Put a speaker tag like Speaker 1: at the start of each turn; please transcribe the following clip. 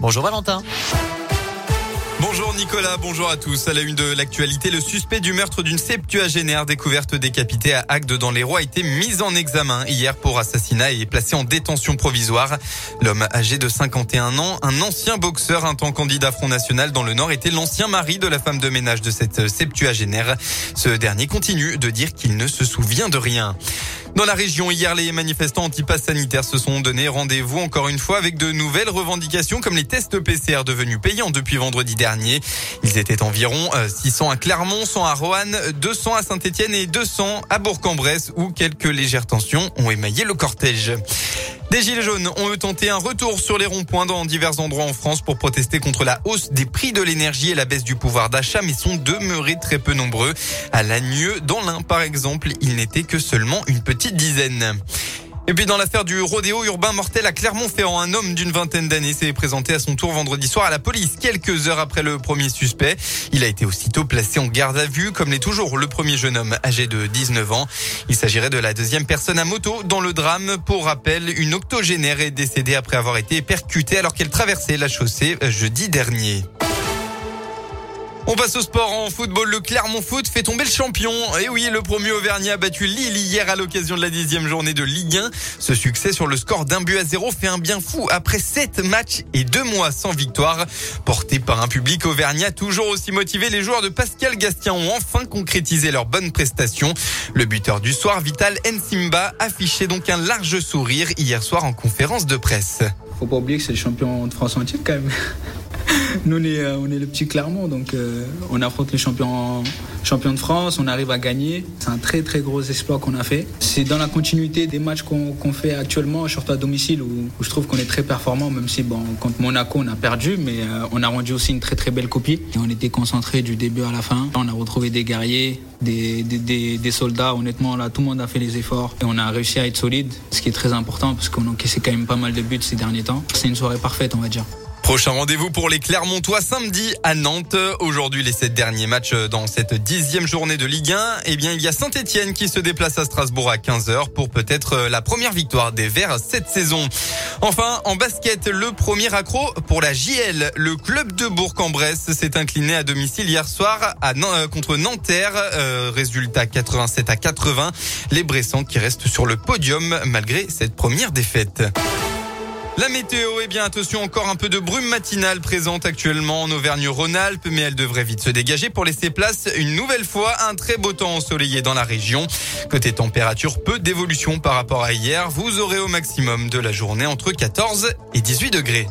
Speaker 1: Bonjour Valentin.
Speaker 2: Bonjour Nicolas, bonjour à tous. À la une de l'actualité, le suspect du meurtre d'une septuagénaire découverte décapitée à Agde dans les Rois a été mis en examen hier pour assassinat et placé en détention provisoire. L'homme âgé de 51 ans, un ancien boxeur, un temps candidat Front National dans le Nord, était l'ancien mari de la femme de ménage de cette septuagénaire. Ce dernier continue de dire qu'il ne se souvient de rien. Dans la région, hier, les manifestants anti-pass sanitaires se sont donné rendez-vous encore une fois avec de nouvelles revendications comme les tests PCR devenus payants depuis vendredi dernier. Ils étaient environ 600 euh, à Clermont, 100 à Roanne, 200 à Saint-Etienne et 200 à Bourg-en-Bresse où quelques légères tensions ont émaillé le cortège. Des Gilets jaunes ont eux tenté un retour sur les ronds-points dans divers endroits en France pour protester contre la hausse des prix de l'énergie et la baisse du pouvoir d'achat, mais sont demeurés très peu nombreux. À Lagneux, dans l'Ain par exemple, il n'était que seulement une petite dizaine. Et puis dans l'affaire du rodéo urbain mortel à Clermont-Ferrand, un homme d'une vingtaine d'années s'est présenté à son tour vendredi soir à la police quelques heures après le premier suspect. Il a été aussitôt placé en garde à vue, comme l'est toujours le premier jeune homme âgé de 19 ans. Il s'agirait de la deuxième personne à moto dans le drame. Pour rappel, une octogénaire est décédée après avoir été percutée alors qu'elle traversait la chaussée jeudi dernier. On passe au sport en football. Le Clermont Foot fait tomber le champion. Et oui, le premier Auvergnat a battu Lille hier à l'occasion de la dixième journée de Ligue 1. Ce succès sur le score d'un but à zéro fait un bien fou après sept matchs et deux mois sans victoire. Porté par un public Auvergnat toujours aussi motivé, les joueurs de Pascal Gastien ont enfin concrétisé leur bonne prestation. Le buteur du soir, Vital Nsimba, affichait donc un large sourire hier soir en conférence de presse.
Speaker 3: Faut pas oublier que c'est le champion de France entier quand même. Nous, on est, euh, on est le petit Clermont, donc euh, on affronte les champions, de France, on arrive à gagner. C'est un très très gros exploit qu'on a fait. C'est dans la continuité des matchs qu'on fait actuellement, surtout à domicile, où, je trouve qu'on est très performant, même si contre Monaco on a perdu, mais euh, on a rendu aussi une très très belle copie. Et on était concentré du début à la fin. On a retrouvé des guerriers, des, soldats. Honnêtement, là, tout le monde a fait les efforts et on a réussi à être solide, ce qui est très important parce qu'on a encaissé quand même pas mal de buts ces derniers temps. C'est une soirée parfaite, on va dire.
Speaker 2: Prochain rendez-vous pour les Clermontois samedi à Nantes. Aujourd'hui, les sept derniers matchs dans cette dixième journée de Ligue 1. Eh bien, il y a Saint-Etienne qui se déplace à Strasbourg à 15h pour peut-être la première victoire des Verts cette saison. Enfin, en basket, le premier accro pour la JL. Le club de Bourg-en-Bresse s'est incliné à domicile hier soir euh, contre Nanterre. Euh, résultat 87 à 80. Les Bressans qui restent sur le podium malgré cette première défaite. La météo, eh bien attention, encore un peu de brume matinale présente actuellement en Auvergne-Rhône-Alpes, mais elle devrait vite se dégager pour laisser place une nouvelle fois un très beau temps ensoleillé dans la région. Côté température, peu d'évolution par rapport à hier. Vous aurez au maximum de la journée entre 14 et 18 degrés.